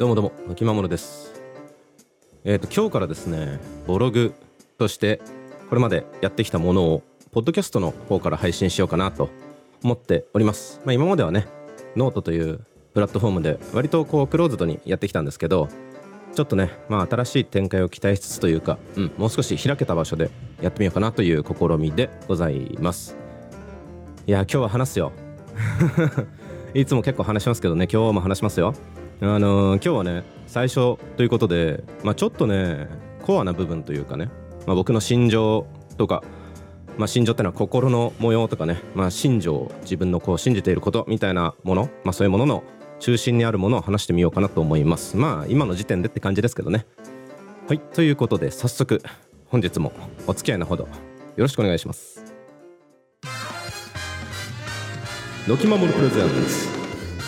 どうもどうも、秋まものです。えっ、と、今日からですね、ブログとして、これまでやってきたものを、ポッドキャストの方から配信しようかなと思っております。まあ、今まではね、ノートというプラットフォームで、割とこう、クローズドにやってきたんですけど、ちょっとね、まあ、新しい展開を期待しつつというか、うん、もう少し開けた場所でやってみようかなという試みでございます。いや、今日は話すよ。いつも結構話しますけどね、今日も話しますよ。あのー今日はね最初ということで、まあ、ちょっとねコアな部分というかね、まあ、僕の心情とか、まあ、心情ってのは心の模様とかね、まあ、心情自分のこう信じていることみたいなもの、まあ、そういうものの中心にあるものを話してみようかなと思います。まあ今の時点でって感じですけどね。はいということで早速本日もお付き合いのほどよろしくお願いします。のきまもるプレゼンツ。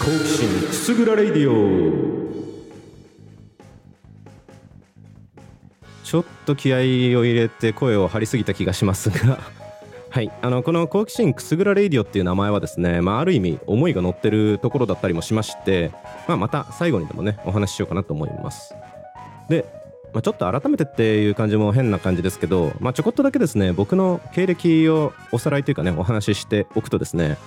好奇心くすぐらレディオちょっと気合を入れて声を張りすぎた気がしますが。はい。あのこの好奇心くすぐらレディオっていう名前はですね、まあ、ある意味思いが乗ってるところだったりもしまして、まあ、また最後にでもねお話ししようかなと思います。で、まあ、ちょっと改めてっていう感じも変な感じですけど、まあ、ちょこっとだけですね僕の経歴をおさらいというかねお話ししておくとですね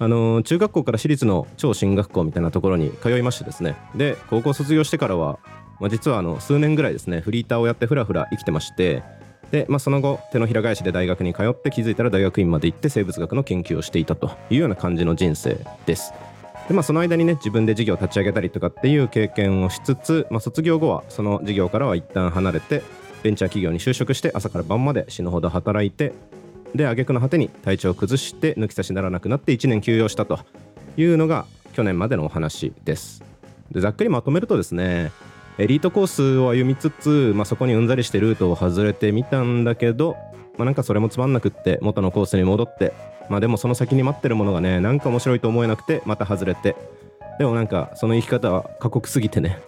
あの中学校から私立の超進学校みたいなところに通いましてですね。で高校卒業してからは、まあ、実はあの数年ぐらいですねフリーターをやってふらふら生きてましてで、まあ、その後手のひら返しで大学に通って気づいたら大学院まで行って生物学の研究をしていたというような感じの人生です。でまあその間にね自分で事業を立ち上げたりとかっていう経験をしつつ、まあ、卒業後はその事業からは一旦離れてベンチャー企業に就職して朝から晩まで死ぬほど働いてで挙句の果てに体調を崩して抜き差しならなくなって1年休養したというのが去年までのお話です。でざっくりまとめるとですねエリートコースを歩みつつ、まあ、そこにうんざりしてルートを外れてみたんだけど、まあ、なんかそれもつまんなくって元のコースに戻ってまあでもその先に待ってるものがねなんか面白いと思えなくてまた外れてでもなんかその生き方は過酷すぎてね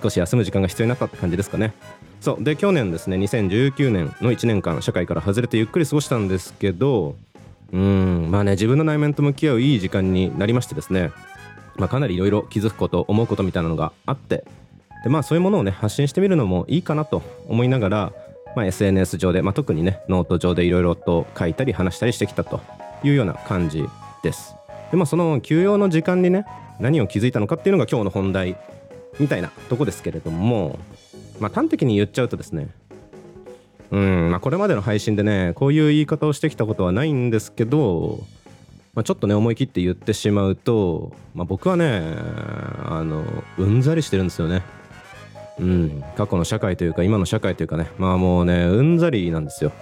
少し休む時間が必要になったって感じですかね。そう。で去年ですね2019年の1年間社会から外れてゆっくり過ごしたんですけどうんまあね自分の内面と向き合ういい時間になりましてですね、まあ、かなりいろいろ気づくこと思うことみたいなのがあってでまあそういうものをね発信してみるのもいいかなと思いながら、まあ、SNS 上で、まあ、特にねノート上でいろいろと書いたり話したりしてきたというような感じです。でまあその休養の時間にね何を気づいたのかっていうのが今日の本題みたいなとこですけれどもまあ端的に言っちゃうとですねうんまあこれまでの配信でねこういう言い方をしてきたことはないんですけど、まあ、ちょっとね思い切って言ってしまうと、まあ、僕はねあのうんざりしてるんですよね。うん過去の社会というか今の社会というかねまあもうねうんざりなんですよ。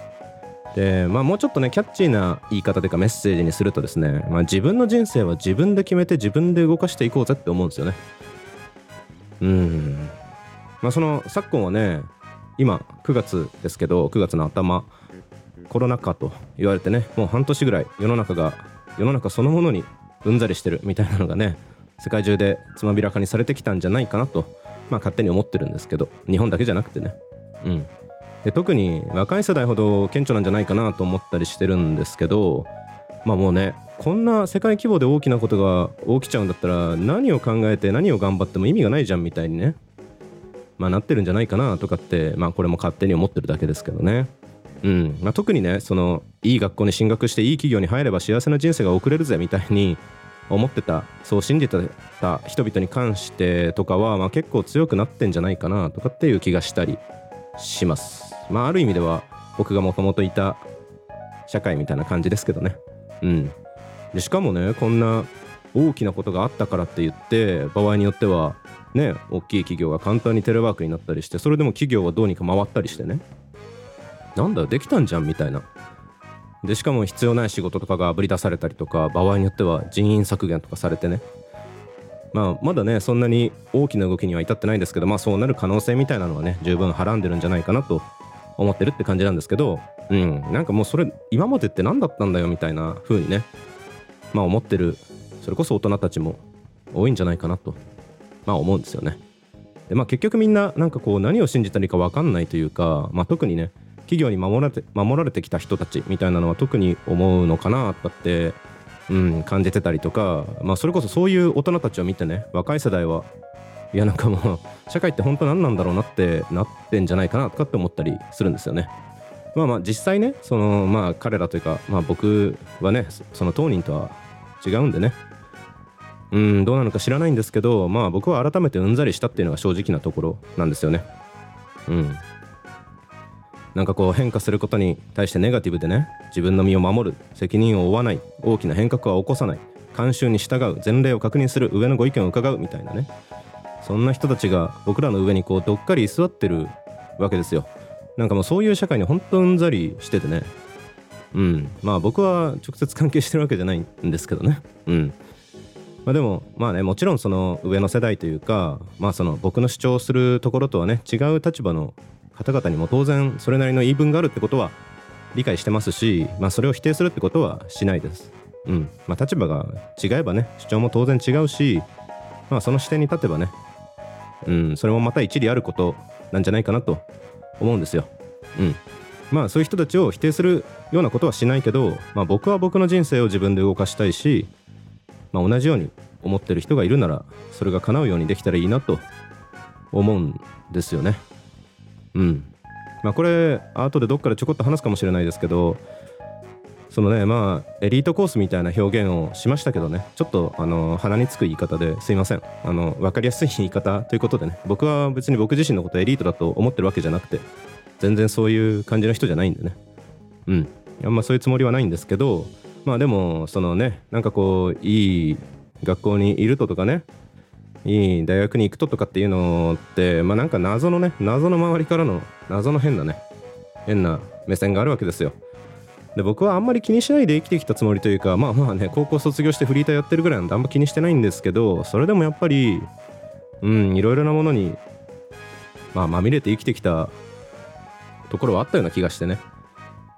でまあもうちょっとねキャッチーな言い方というかメッセージにするとですね、まあ、自分の人生は自分で決めて自分で動かしていこうぜって思うんですよね。うん。まあその昨今はね今9月ですけど9月の頭コロナ禍と言われてねもう半年ぐらい世の中が世の中そのものにうんざりしてるみたいなのがね世界中でつまびらかにされてきたんじゃないかなとまあ勝手に思ってるんですけど日本だけじゃなくてね。うん。で特に若い世代ほど顕著なんじゃないかなと思ったりしてるんですけどまあもうねこんな世界規模で大きなことが起きちゃうんだったら何を考えて何を頑張っても意味がないじゃんみたいにねまあなってるんじゃないかなとかってまあこれも勝手に思ってるだけですけどね。うん。まあ、特にねそのいい学校に進学していい企業に入れば幸せな人生が送れるぜみたいに思ってたそう信じてた人々に関してとかは、まあ、結構強くなってんじゃないかなとかっていう気がしたりします。まあある意味では僕がもともといた社会みたいな感じですけどね。うん。でしかもねこんな大きなことがあったからって言って場合によってはね大きい企業が簡単にテレワークになったりしてそれでも企業はどうにか回ったりしてね。なんだできたんじゃんみたいな。でしかも必要ない仕事とかがあぶり出されたりとか場合によっては人員削減とかされてね。まあまだねそんなに大きな動きには至ってないんですけどまあそうなる可能性みたいなのはね十分はらんでるんじゃないかなと思ってるって感じなんですけどうんなんかもうそれ今までって何だったんだよみたいな風にねまあ思ってるそれこそ大人たちも多いんじゃないかなと。まあ思うんですよねでまあ結局みんななんかこう何を信じたらいいか分かんないというかまあ特にね企業に守られて守られてきた人たちみたいなのは特に思うのかなだって、うん、感じてたりとか、まあ、それこそそういう大人たちを見てね若い世代はいやなんかもう 社会って本当何なんだろうなってなってんじゃないかなとかって思ったりするんですよね。まあまあ実際ねそのまあ彼らというか、まあ、僕はねその当人とは違うんでねうんどうなのか知らないんですけどまあ僕は改めてうんざりしたっていうのが正直なところなんですよね。うん。なんかこう変化することに対してネガティブでね自分の身を守る責任を負わない大きな変革は起こさない慣習に従う前例を確認する上のご意見を伺うみたいなね。そんな人たちが僕らの上にこうどっかり居座ってるわけですよ。なんかもうそういう社会に本当うんざりしててね。うん。まあ僕は直接関係してるわけじゃないんですけどね。うん。まあでもまあねもちろんその上の世代というかまあその僕の主張するところとはね違う立場の方々にも当然それなりの言い分があるってことは理解してますし、まあ、それを否定するってことはしないです。うんまあ、立場が違えばね主張も当然違うし、まあ、その視点に立てばね、うん、それもまた一理あることなんじゃないかなと思うんですよ。うん、まあそういう人たちを否定するようなことはしないけど、まあ、僕は僕の人生を自分で動かしたいし、まあ、同じように思ってる人がいるならそれが叶うようにできたらいいなと思うんですよね。うん。まあこれ後でどっかでちょこっと話すかもしれないですけどそのねまあエリートコースみたいな表現をしましたけどねちょっとあの鼻につく言い方ですいません。あの分かりやすい言い方ということでね僕は別に僕自身のことエリートだと思ってるわけじゃなくて全然そういう感じの人じゃないんでね。うん。あんまそういうつもりはないんですけどまあでもそのねなんかこういい学校にいるととかねいい大学に行くととかっていうのってまあなんか謎のね謎の周りからの謎の変なね変な目線があるわけですよ。で僕はあんまり気にしないで生きてきたつもりというかまあまあね高校卒業してフリーターやってるぐらいなんであんま気にしてないんですけどそれでもやっぱりうんいろいろなものにまあまみれて生きてきたところはあったような気がしてね。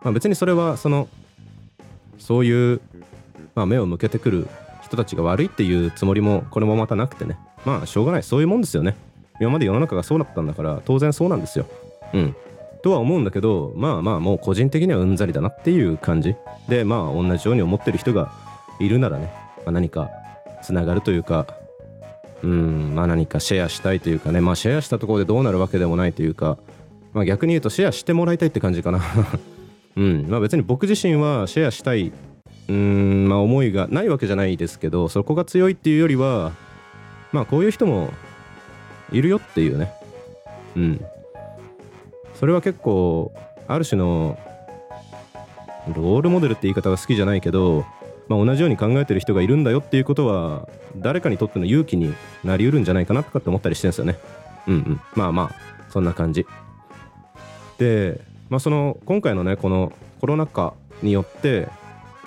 まあ別にそれはそのそういう、まあ、目を向けてくる人たちが悪いっていうつもりもこれもまたなくてね。まあしょうがない。そういうもんですよね。今まで世の中がそうだったんだから当然そうなんですよ。うん。とは思うんだけどまあまあもう個人的にはうんざりだなっていう感じ。でまあ同じように思ってる人がいるならね、まあ、何かつながるというかうんまあ何かシェアしたいというかね。まあシェアしたところでどうなるわけでもないというか。まあ逆に言うとシェアしてもらいたいって感じかな。うん。まあ別に僕自身はシェアしたいうんまあ思いがないわけじゃないですけどそこが強いっていうよりはまあこういう人もいるよっていうね。うん。それは結構ある種のロールモデルって言い方が好きじゃないけど、まあ、同じように考えてる人がいるんだよっていうことは誰かにとっての勇気になりうるんじゃないかなとかって思ったりしてるんですよね。うんうん。まあまあ。そんな感じ。でまあその今回のねこのコロナ禍によって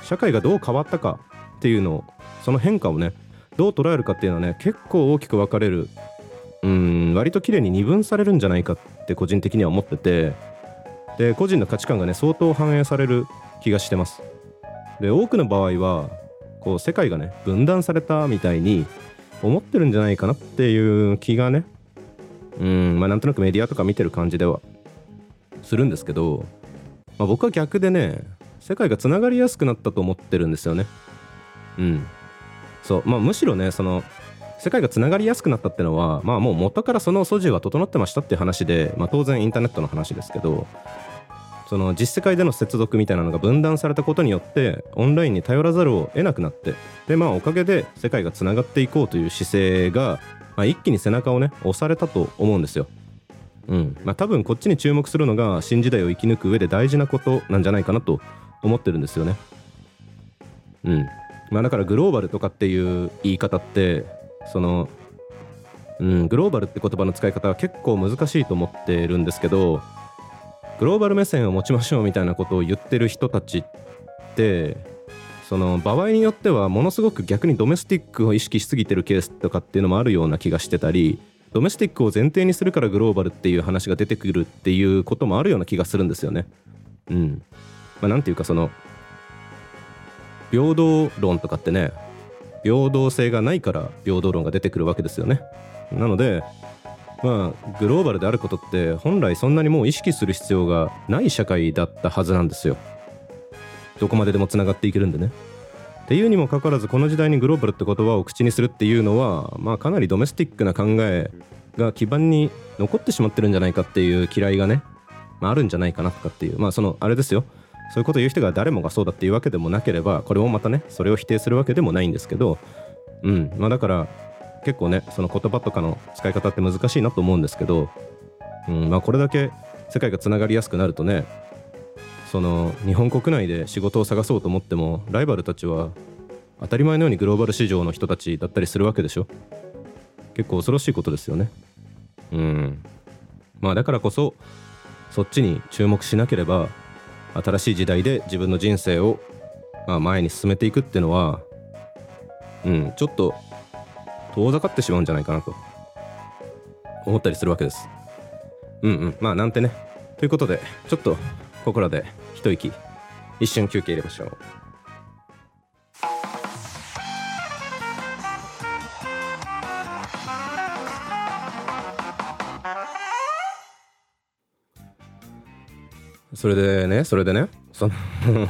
社会がどう変わったかっていうのをその変化をねどう捉えるかっていうのはね結構大きく分かれるうん割と綺麗に二分されるんじゃないかって個人的には思っててで個人の価値観がね相当反映される気がしてます。で多くの場合はこう世界がね分断されたみたいに思ってるんじゃないかなっていう気がねうんまあなんとなくメディアとか見てる感じではするんですけど、まあ、僕は逆でね世界がつながりやすくなったと思ってるんですよね。うん。そう。まあむしろねその世界がつながりやすくなったってのはまあもう元からその素地は整ってましたっていう話で、まあ、当然インターネットの話ですけどその実世界での接続みたいなのが分断されたことによってオンラインに頼らざるを得なくなってでまあおかげで世界がつながっていこうという姿勢が、まあ、一気に背中をね押されたと思うんですよ。うんまあ、多分こっちに注目するのが新時代を生き抜く上で大事なことなんじゃないかなと思ってるんですよね。うんまあ、だからグローバルとかっていう言い方ってその、うん、グローバルって言葉の使い方は結構難しいと思ってるんですけどグローバル目線を持ちましょうみたいなことを言ってる人たちってその場合によってはものすごく逆にドメスティックを意識しすぎてるケースとかっていうのもあるような気がしてたりドメスティックを前提にするからグローバルっていう話が出てくるっていうこともあるような気がするんですよね。うん。まあ、なんていうかその平等論とかってね平等性がないから平等論が出てくるわけですよねなのでまあグローバルであることって本来そんなにもう意識する必要がない社会だったはずなんですよどこまででもつながっていけるんでねっていうにもかかわらずこの時代にグローバルって言葉を口にするっていうのは、まあ、かなりドメスティックな考えが基盤に残ってしまってるんじゃないかっていう嫌いがね、まあ、あるんじゃないかなとかっていうまあそのあれですよ。そういうこと言う人が誰もがそうだっていうわけでもなければこれもまたねそれを否定するわけでもないんですけどうん。まあだから結構ねその言葉とかの使い方って難しいなと思うんですけど、うん。まあ、これだけ世界がつながりやすくなるとねその日本国内で仕事を探そうと思ってもライバルたちは当たり前のようにグローバル市場の人たちだったりするわけでしょ。結構恐ろしいことですよね。うん。まあだからこそそっちに注目しなければ新しい時代で自分の人生をまあ前に進めていくっていうのはうんちょっと遠ざかってしまうんじゃないかなと思ったりするわけです。うんうん。まあなんてね。ということでちょっとここらで一息。一瞬休憩入れましょう。それでねそれでねその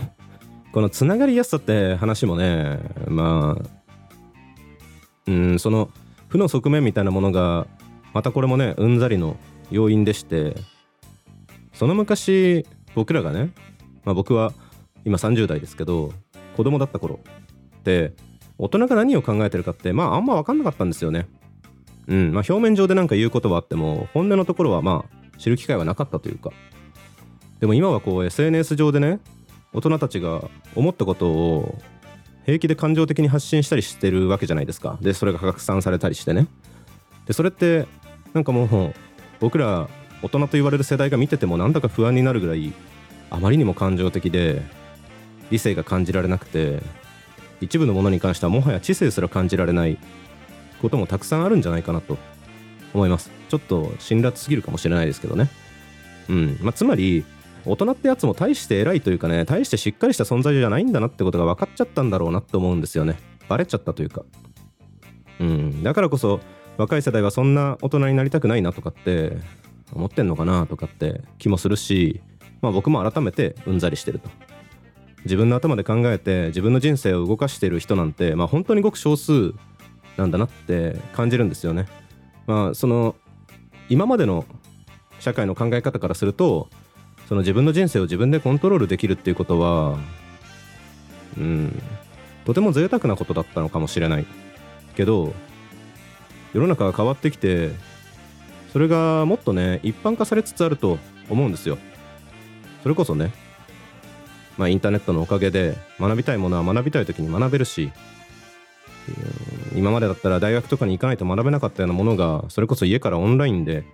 このつながりやすさって話もねまあうんその負の側面みたいなものがまたこれもねうんざりの要因でしてその昔僕らがね、まあ、僕は今30代ですけど子供だった頃って大人が何を考えてるかってまああんま分かんなかったんですよね。うん。まあ、表面上で何か言うことはあっても本音のところはまあ知る機会はなかったというか。でも今はこう SNS 上でね大人たちが思ったことを平気で感情的に発信したりしてるわけじゃないですか。でそれが拡散されたりしてね。でそれってなんかもう僕ら大人と言われる世代が見ててもなんだか不安になるぐらいあまりにも感情的で理性が感じられなくて一部のものに関してはもはや知性すら感じられないこともたくさんあるんじゃないかなと思います。ちょっと辛辣すぎるかもしれないですけどね。うん。まあ、つまり大人ってやつも大して偉いというかね大してしっかりした存在じゃないんだなってことが分かっちゃったんだろうなって思うんですよね。バレちゃったというか。うん。だからこそ若い世代はそんな大人になりたくないなとかって思ってんのかなとかって気もするし、まあ、僕も改めてうんざりしてると。自分の頭で考えて自分の人生を動かしてる人なんて、まあ、本当にごく少数なんだなって感じるんですよね。まあその今までの社会の考え方からするとその自分の人生を自分でコントロールできるっていうことはうんとても贅沢なことだったのかもしれない。けど世の中が変わってきてそれがもっとね一般化されつつあると思うんですよ。それこそねまあインターネットのおかげで学びたいものは学びたい時に学べるし今までだったら大学とかに行かないと学べなかったようなものがそれこそ家からオンラインで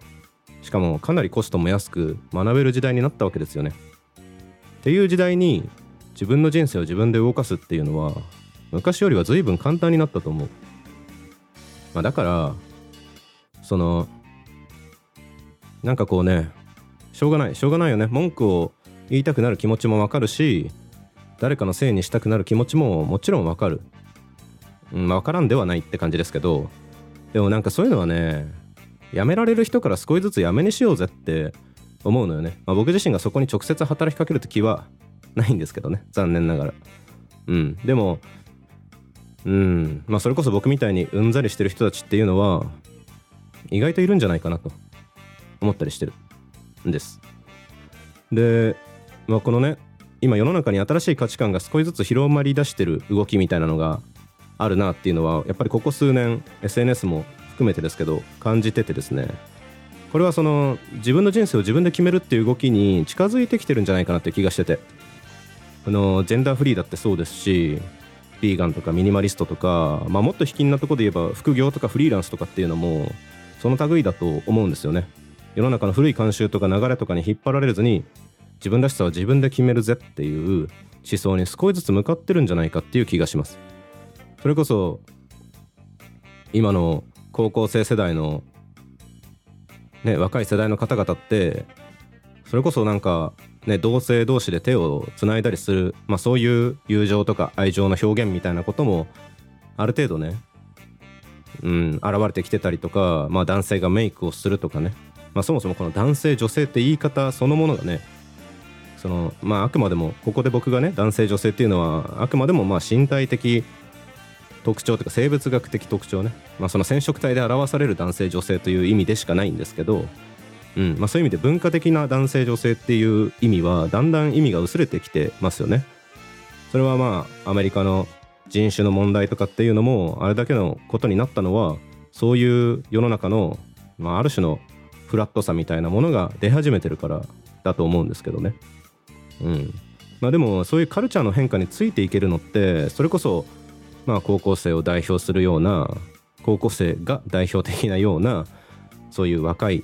しかもかなりコストも安く学べる時代になったわけですよね。っていう時代に自分の人生を自分で動かすっていうのは昔よりは随分簡単になったと思う。まあ、だからそのなんかこうねしょうがないしょうがないよね文句を言いたくなる気持ちもわかるし誰かのせいにしたくなる気持ちももちろんわかる、うん、分からんではないって感じですけどでもなんかそういうのはねやめられる人から少しずつやめにしようぜって思うのよね、まあ、僕自身がそこに直接働きかけるって気はないんですけどね残念ながら。うんでもうんまあそれこそ僕みたいにうんざりしてる人たちっていうのは意外といるんじゃないかなと思ったりしてるんです。で、まあ、このね今世の中に新しい価値観が少しずつ広まりだしてる動きみたいなのがあるなっていうのはやっぱりここ数年 SNS も含めてですけど感じててですねこれはその自分の人生を自分で決めるっていう動きに近づいてきてるんじゃないかなって気がしてて。あのジェンダーフリーだってそうですしヴィーガンとかミニマリストとか、まあ、もっと引きなとこで言えば副業とかフリーランスとかっていうのもその類だと思うんですよね。世の中の古い慣習とか流れとかに引っ張られずに自分らしさは自分で決めるぜっていう思想に少しずつ向かってるんじゃないかっていう気がします。それこそ今の高校生世代の、ね、若い世代の方々ってそれこそなんか、ね、同性同士で手をつないだりする、まあ、そういう友情とか愛情の表現みたいなこともある程度ね、うん、現れてきてたりとか、まあ、男性がメイクをするとかね、まあ、そもそもこの男性女性って言い方そのものがねそのまああくまでもここで僕がね男性女性っていうのはあくまでもまあ身体的特徴というか生物学的特徴ね、まあ、その染色体で表される男性女性という意味でしかないんですけど、うんまあ、そういう意味で文化的な男性女性っていう意味はだんだん意味が薄れてきてますよね。それはまあアメリカの人種の問題とかっていうのもあれだけのことになったのはそういう世の中の、まあ、ある種のフラットさみたいなものが出始めてるからだと思うんですけどね。うんまあ、でもそういうカルチャーの変化についていけるのってそれこそまあ高校生を代表するような高校生が代表的なようなそういう若い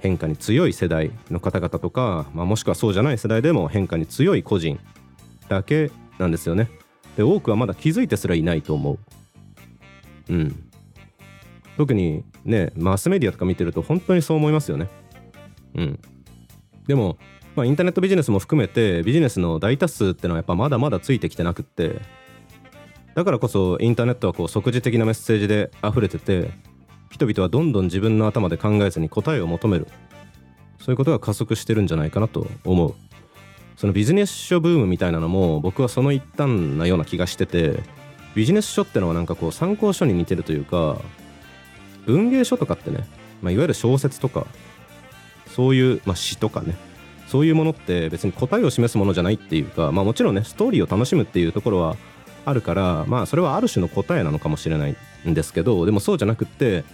変化に強い世代の方々とか、まあ、もしくはそうじゃない世代でも変化に強い個人だけなんですよね。で多くはまだ気づいてすらいないと思う。うん。特にねマスメディアとか見てると本当にそう思いますよね。うん。でも、まあ、インターネットビジネスも含めてビジネスの大多数ってのはやっぱまだまだついてきてなくってだからこそインターネットはこう即時的なメッセージで溢れてて人々はどんどん自分の頭で考えずに答えを求める。そういうことが加速してるんじゃないかなと思う。そのビジネス書ブームみたいなのも僕はその一端なような気がしててビジネス書ってのはなんかこう参考書に似てるというか文芸書とかってね、まあ、いわゆる小説とかそういう、まあ、詩とかねそういうものって別に答えを示すものじゃないっていうか、まあ、もちろんねストーリーを楽しむっていうところはあるからまあそれはある種の答えなのかもしれないんですけどでもそうじゃなくって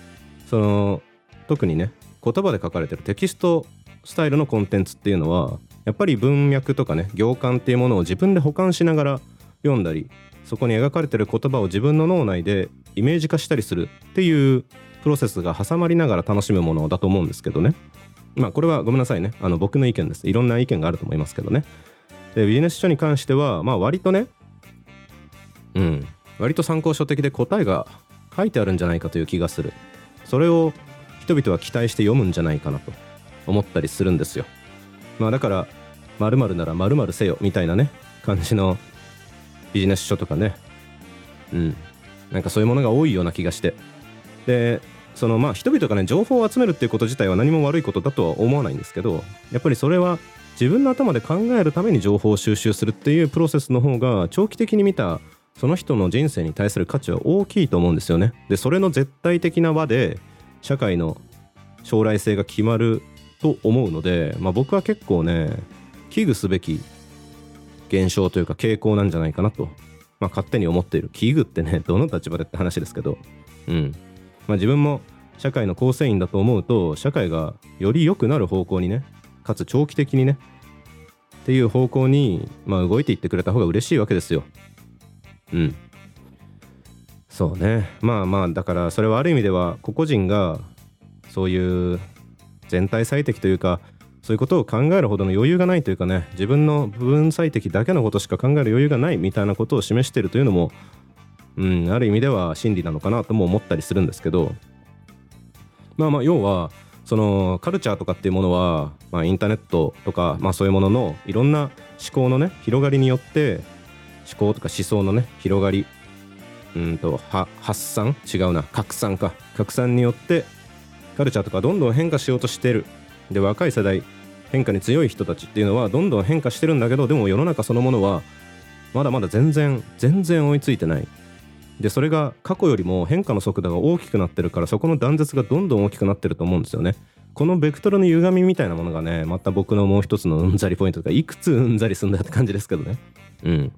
その特にね言葉で書かれてるテキストスタイルのコンテンツっていうのはやっぱり文脈とかね行間っていうものを自分で保管しながら読んだりそこに描かれてる言葉を自分の脳内でイメージ化したりするっていうプロセスが挟まりながら楽しむものだと思うんですけどね。まあこれはごめんなさいね。あの僕の意見です。いろんな意見があると思いますけどね。でビジネス書に関してはまあ割とねうん。割と参考書的で答えが書いてあるんじゃないかという気がする。それを人々は期待して読むんじゃないかなと思ったりするんですよ。まあだから〇〇なら〇〇せよみたいなね感じのビジネス書とかねうんなんかそういうものが多いような気がしてでそのまあ人々がね情報を集めるっていうこと自体は何も悪いことだとは思わないんですけどやっぱりそれは自分の頭で考えるために情報を収集するっていうプロセスの方が長期的に見たその人の人生に対する価値は大きいと思うんですよね。でそれの絶対的な輪で社会の将来性が決まると思うので、まあ、僕は結構ね危惧すべき現象というか傾向なんじゃないかなと、まあ、勝手に思っている。危惧ってねどの立場でって話ですけど、うん。まあ、自分も社会の構成員だと思うと社会がより良くなる方向にねかつ長期的にねっていう方向に、まあ、動いていってくれた方が嬉しいわけですよ。うんそうねまあまあだからそれはある意味では個々人がそういう全体最適というかそういうことを考えるほどの余裕がないというかね自分の部分最適だけのことしか考える余裕がないみたいなことを示してるというのも、うん、ある意味では真理なのかなとも思ったりするんですけどまあまあ要はそのカルチャーとかっていうものは、まあ、インターネットとか、まあ、そういうもののいろんな思考のね広がりによって思考とか思想のね広がりうんと発散違うな拡散か。拡散によってカルチャーとかどんどん変化しようとしてる。で若い世代変化に強い人たちっていうのはどんどん変化してるんだけどでも世の中そのものはまだまだ全然全然追いついてない。でそれが過去よりも変化の速度が大きくなってるからそこの断絶がどんどん大きくなってると思うんですよね。このベクトルの歪みみたいなものがねまた僕のもう一つのうんざりポイントとかいくつうんざりすんだって感じですけどね。うん。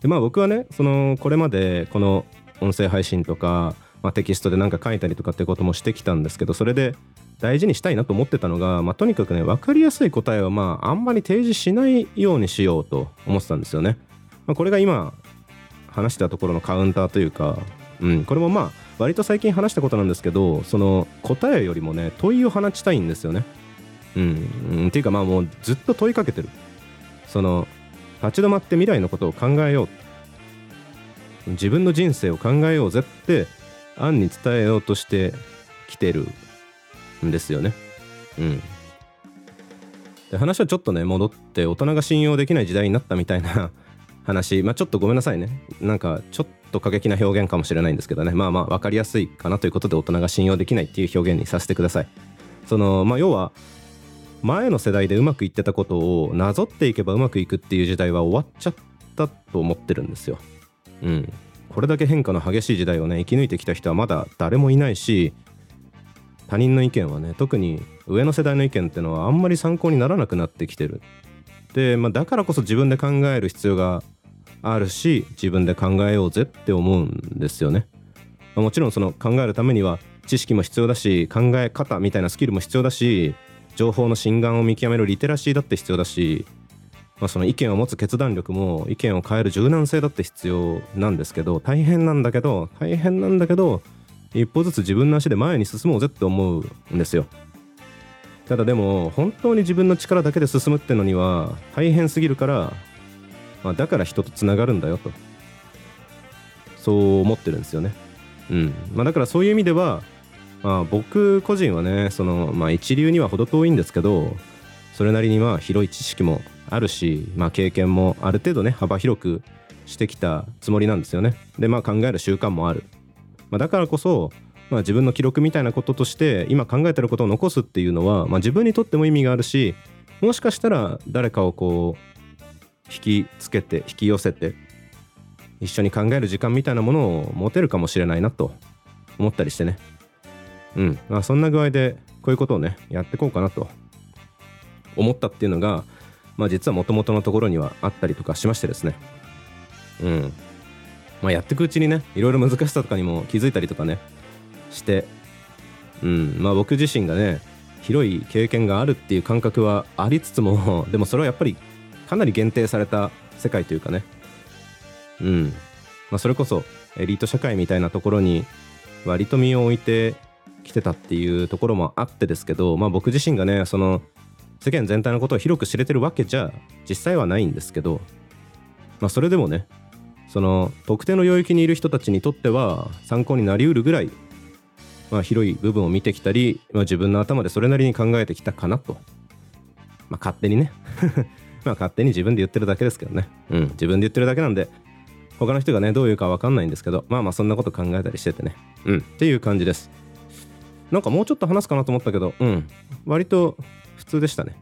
でまあ僕はねそのこれまでこの音声配信とか、まあ、テキストで何か書いたりとかってこともしてきたんですけどそれで大事にしたいなと思ってたのが、まあ、とにかくね分かりやすい答えはまああんまり提示しないようにしようと思ってたんですよね。まあ、これが今話したところのカウンターというか、うん、これもまあ割と最近話したことなんですけどその答えよりもね問いを放ちたいんですよね。うん、っていうかまあもうずっと問いかけてる。その立ち止まって未来のことを考えよう自分の人生を考えようぜって案に伝えようとしてきてるんですよね。うん。で話はちょっとね戻って大人が信用できない時代になったみたいな話まあちょっとごめんなさいねなんかちょっと過激な表現かもしれないんですけどねまあまあ分かりやすいかなということで大人が信用できないっていう表現にさせてください。そのまあ要は前の世代でうまくいってたことをなぞっていけばうまくいくっていう時代は終わっちゃったと思ってるんですよ。うん。これだけ変化の激しい時代をね生き抜いてきた人はまだ誰もいないし他人の意見はね特に上の世代の意見ってのはあんまり参考にならなくなってきてる。で、まあ、だからこそ自分で考える必要があるし自分で考えようぜって思うんですよね。もちろんその考えるためには知識も必要だし考え方みたいなスキルも必要だし情報の真贋を見極めるリテラシーだって必要だし、まあ、その意見を持つ決断力も意見を変える柔軟性だって必要なんですけど大変なんだけど大変なんだけど一歩ずつ自分の足で前に進もうぜって思うんですよただでも本当に自分の力だけで進むってのには大変すぎるから、まあ、だから人とつながるんだよとそう思ってるんですよねうんまあだからそういう意味ではまあ、僕個人はねその、まあ、一流には程遠いんですけどそれなりにまあ広い知識もあるし、まあ、経験もある程度ね幅広くしてきたつもりなんですよね。でまあ考える習慣もある。まあ、だからこそ、まあ、自分の記録みたいなこととして今考えてることを残すっていうのは、まあ、自分にとっても意味があるしもしかしたら誰かをこう引きつけて引き寄せて一緒に考える時間みたいなものを持てるかもしれないなと思ったりしてね。うん、まあ、そんな具合でこういうことをねやっていこうかなと。思ったっていうのが、まあ、実はもともとのところにはあったりとかしましてですね。うん。まあ、やっていくうちにねいろいろ難しさとかにも気づいたりとかねして。うん。まあ僕自身がね広い経験があるっていう感覚はありつつも でもそれはやっぱりかなり限定された世界というかね。うん。まあそれこそエリート社会みたいなところに割と身を置いて来てたっていうところもあってですけど、まあ、僕自身がねその世間全体のことを広く知れてるわけじゃ実際はないんですけど、まあ、それでもねその特定の領域にいる人たちにとっては参考になりうるぐらい、まあ、広い部分を見てきたり、まあ、自分の頭でそれなりに考えてきたかなと、まあ、勝手にね。まあ勝手に自分で言ってるだけですけどね、うん、自分で言ってるだけなんで他の人がねどういうか分かんないんですけどまあまあそんなこと考えたりしててねうんっていう感じですなんかもうちょっと話すかなと思ったけど、うん、割と普通でしたね。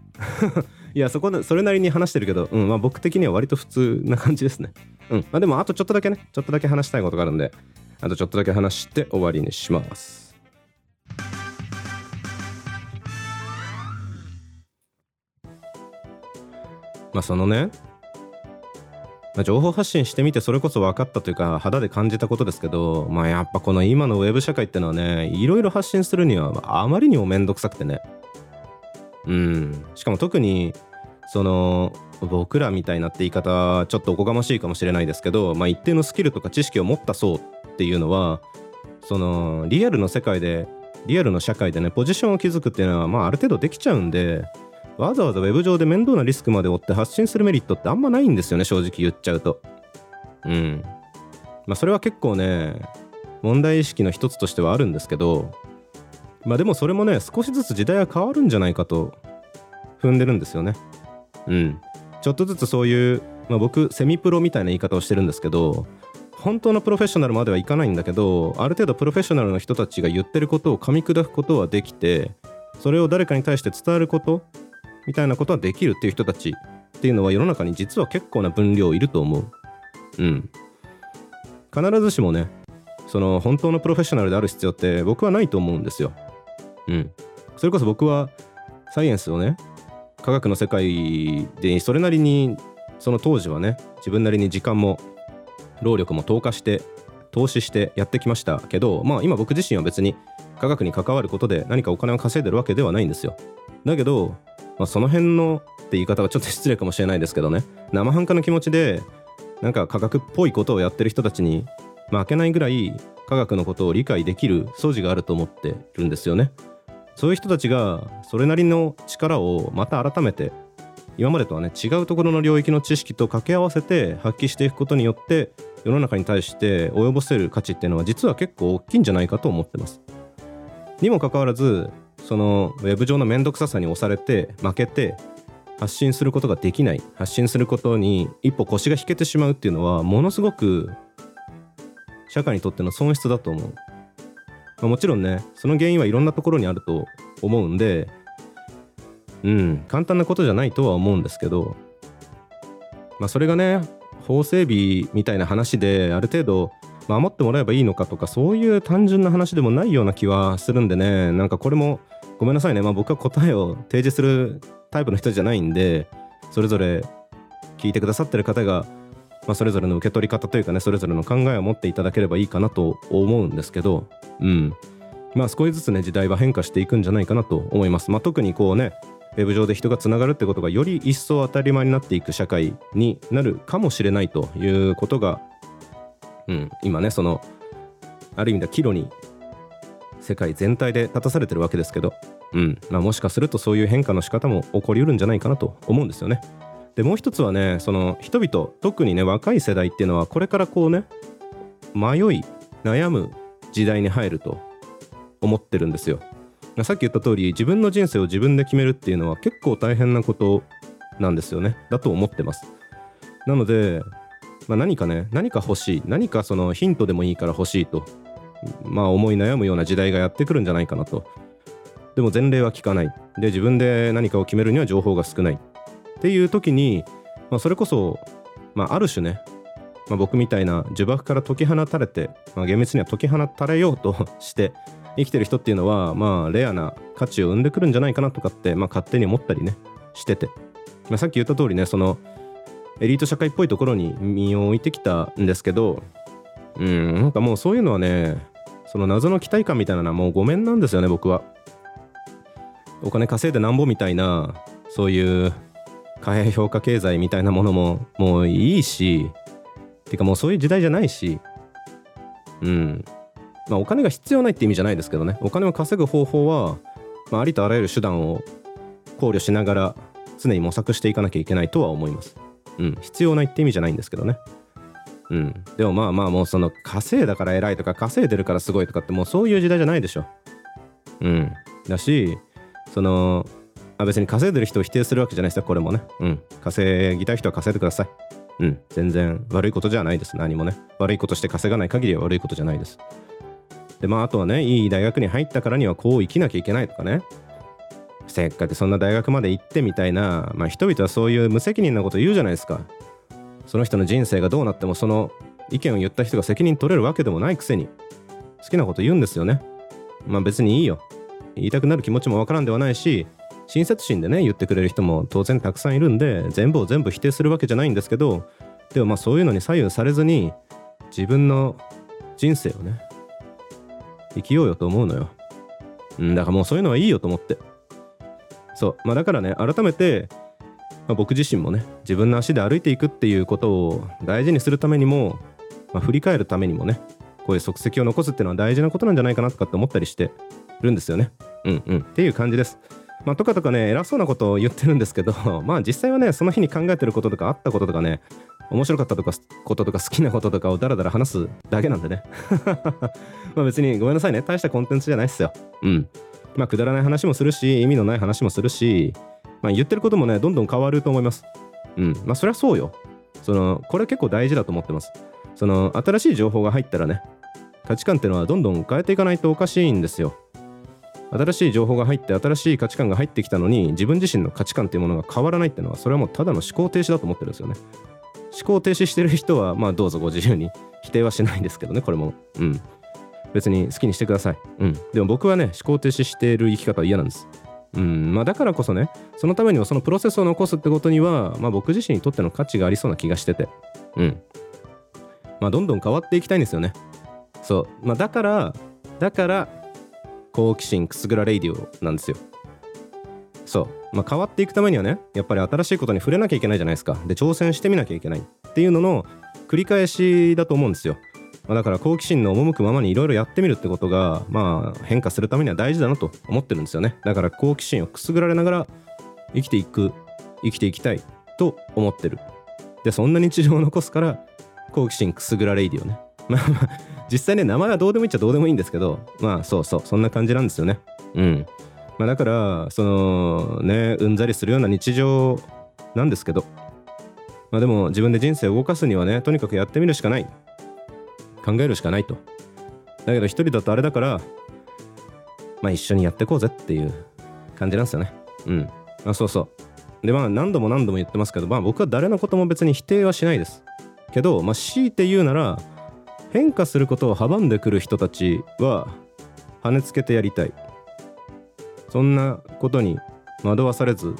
いや、そこで、それなりに話してるけど、うん、まあ僕的には割と普通な感じですね。うん、まあでもあとちょっとだけね、ちょっとだけ話したいことがあるんで、あとちょっとだけ話して終わりにします。まあそのね、まあ、情報発信してみてそれこそ分かったというか肌で感じたことですけど、まあ、やっぱこの今のウェブ社会ってのはねいろいろ発信するにはあまりにもめんどくさくてね。うん。しかも特にその僕らみたいなって言い方ちょっとおこがましいかもしれないですけど、まあ、一定のスキルとか知識を持った層っていうのはそのリアルの世界でリアルの社会でねポジションを築くっていうのはまあある程度できちゃうんでわざわざウェブ上で面倒なリスクまで負って発信するメリットってあんまないんですよね正直言っちゃうと。うん。まあそれは結構ね問題意識の一つとしてはあるんですけどまあでもそれもね少しずつ時代は変わるんじゃないかと踏んでるんですよね。うん。ちょっとずつそういう、まあ、僕セミプロみたいな言い方をしてるんですけど本当のプロフェッショナルまではいかないんだけどある程度プロフェッショナルの人たちが言ってることを噛み砕くことはできてそれを誰かに対して伝えることみたいなことはできるっていう人たちっていうのは世の中に実は結構な分量いると思う。うん。必ずしもね、その本当のプロフェッショナルである必要って僕はないと思うんですよ。うん。それこそ僕はサイエンスをね、科学の世界でそれなりにその当時はね、自分なりに時間も労力も投下して投資してやってきましたけど、まあ今僕自身は別に科学に関わることで何かお金を稼いでるわけではないんですよ。だけどまあ、その辺のって言い方はちょっと失礼かもしれないですけどね。生半可な気持ちでなんか科学っぽいことをやってる人たちに負けないぐらい科学のことを理解できる素地があると思ってるんですよね。そういう人たちがそれなりの力をまた改めて今までとはね違うところの領域の知識と掛け合わせて発揮していくことによって世の中に対して及ぼせる価値っていうのは実は結構大きいんじゃないかと思ってます。にもかかわらずそのウェブ上の面倒くささに押されて負けて発信することができない。発信することに一歩腰が引けてしまうっていうのはものすごく社会にとっての損失だと思う、まあ、もちろんねその原因はいろんなところにあると思うんでうん簡単なことじゃないとは思うんですけどまあそれがね法整備みたいな話である程度守ってもらえばいいのかとかそういう単純な話でもないような気はするんでねなんかこれもごめんなさいね。まあ僕は答えを提示するタイプの人じゃないんでそれぞれ聞いてくださってる方が、まあ、それぞれの受け取り方というかねそれぞれの考えを持っていただければいいかなと思うんですけどうん。まあ少しずつね時代は変化していくんじゃないかなと思います。まあ特にこうねウェブ上で人がつながるってことがより一層当たり前になっていく社会になるかもしれないということが、うん、今ねそのある意味では岐路に世界全体で立たされてるわけですけど、うんまあ、もしかするとそういう変化の仕方も起こりうるんじゃないかなと思うんですよね。でもう一つはねその人々特にね若い世代っていうのはこれからこうね迷い悩む時代に入ると思ってるんですよ。さっき言った通り自分の人生を自分で決めるっていうのは結構大変なことなんですよねだと思ってますなので、まあ、何かね何か欲しい何かそのヒントでもいいから欲しいとまあ思い悩むような時代がやってくるんじゃないかなとでも前例は聞かない。で自分で何かを決めるには情報が少ない。っていう時に、まあ、それこそ、まあ、ある種ね、まあ、僕みたいな呪縛から解き放たれて、まあ、厳密には解き放たれようとして生きてる人っていうのはまあレアな価値を生んでくるんじゃないかなとかって、まあ、勝手に思ったりねしてて、まあ、さっき言った通りねそのエリート社会っぽいところに身を置いてきたんですけどうんなんかもうそういうのはねその謎の期待感みたいなのはもうごめんなんですよね僕は。お金稼いでなんぼみたいなそういう貨幣評価経済みたいなものももういいしてかもうそういう時代じゃないしうんまあ、お金が必要ないって意味じゃないですけどねお金を稼ぐ方法は、まあ、ありとあらゆる手段を考慮しながら常に模索していかなきゃいけないとは思います。うん、必要ないって意味じゃないんですけどね。うん、でもまあまあもうその稼いだから偉いとか稼いでるからすごいとかってもうそういう時代じゃないでしょ。うん。だし、その、あ別に稼いでる人を否定するわけじゃないですよ、これもね。うん。稼ぎたい人は稼いでください。うん。全然悪いことじゃないです。何もね。悪いことして稼がない限りは悪いことじゃないです。でまああとはねいい大学に入ったからにはこう生きなきゃいけないとかねせっかくそんな大学まで行ってみたいな、まあ、人々はそういう無責任なこと言うじゃないですかその人の人生がどうなってもその意見を言った人が責任取れるわけでもないくせに好きなこと言うんですよねまあ別にいいよ言いたくなる気持ちもわからんではないし親切心でね言ってくれる人も当然たくさんいるんで全部を全部否定するわけじゃないんですけどでもまあそういうのに左右されずに自分の人生をね生きようよと思うのよ。うん、だからもうそういうのはいいよと思って。そう。まあだからね、改めて、まあ、僕自身もね、自分の足で歩いていくっていうことを大事にするためにも、まあ、振り返るためにもね、こういう足跡を残すっていうのは大事なことなんじゃないかなとかって思ったりしてるんですよね。うんうん。っていう感じです。まあ、とかとかね、偉そうなことを言ってるんですけど、まあ実際はね、その日に考えてることとかあったこととかね、面白かったとかこととか好きなこととかをダラダラ話すだけなんでね。まあ別にごめんなさいね。大したコンテンツじゃないっすよ。うん。まあくだらない話もするし意味のない話もするしまあ言ってることもねどんどん変わると思います。うん。まあそりゃそうよ。そのこれ結構大事だと思ってます。その新しい情報が入ったらね価値観っていうのはどんどん変えていかないとおかしいんですよ新しい情報が入って新しい価値観が入ってきたのに自分自身の価値観っていうものが変わらないっていうのはそれはもうただの思考停止だと思ってるんですよね。思考停止してる人はまあどうぞご自由に否定はしないんですけどねこれも。うん。別に好きにしてください。うん。でも僕はね思考停止している生き方は嫌なんです。うん。まあだからこそねそのためにもそのプロセスを残すってことにはまあ僕自身にとっての価値がありそうな気がしてて。うん。まあどんどん変わっていきたいんですよね。そう。まあだからだから好奇心くすぐらレイディオなんですよ。そう、まあ、変わっていくためにはねやっぱり新しいことに触れなきゃいけないじゃないですか。で挑戦してみなきゃいけない。っていうのの繰り返しだと思うんですよ、まあ、だから好奇心の赴くままにいろいろやってみるってことがまあ変化するためには大事だなと思ってるんですよね。だから好奇心をくすぐられながら生きていく生きていきたいと思ってる。でそんな日常を残すから好奇心くすぐられいディオね。まあまあ実際ね名前はどうでもいいっちゃどうでもいいんですけどまあそうそうそんな感じなんですよね。うん。まあ、だからそのねうんざりするような日常なんですけど、まあ、でも自分で人生を動かすにはねとにかくやってみるしかない。考えるしかないと。だけど一人だとあれだからまあ一緒にやっていこうぜっていう感じなんですよね。うん。あそうそう。でまあ何度も何度も言ってますけどまあ僕は誰のことも別に否定はしないです。けどまあ強いて言うなら変化することを阻んでくる人たちは跳ねつけてやりたい。そんなことに惑わされず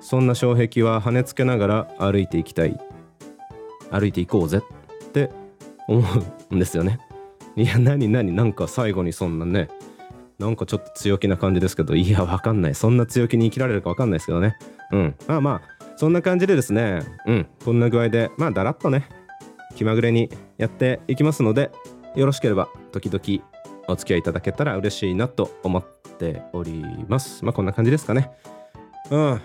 そんな障壁は跳ねつけながら歩いていきたい。歩いていこうぜって思うんですよね。いや何何なんか最後にそんなねなんかちょっと強気な感じですけどいやわかんない。そんな強気に生きられるかわかんないですけどね。うん。まあまあそんな感じでですね。うん。こんな具合でまあだらっとね気まぐれにやっていきますのでよろしければ時々お付き合いいただけたら嬉しいなと思っております。まあこんな感じですかね。うん。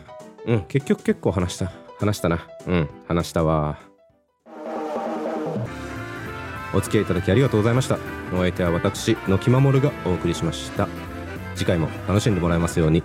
うん。結局結構話した。話したな。うん。話したわ。お付き合いいただきありがとうございました。お相手は私のきまもるがお送りしました。次回も楽しんでもらえますように。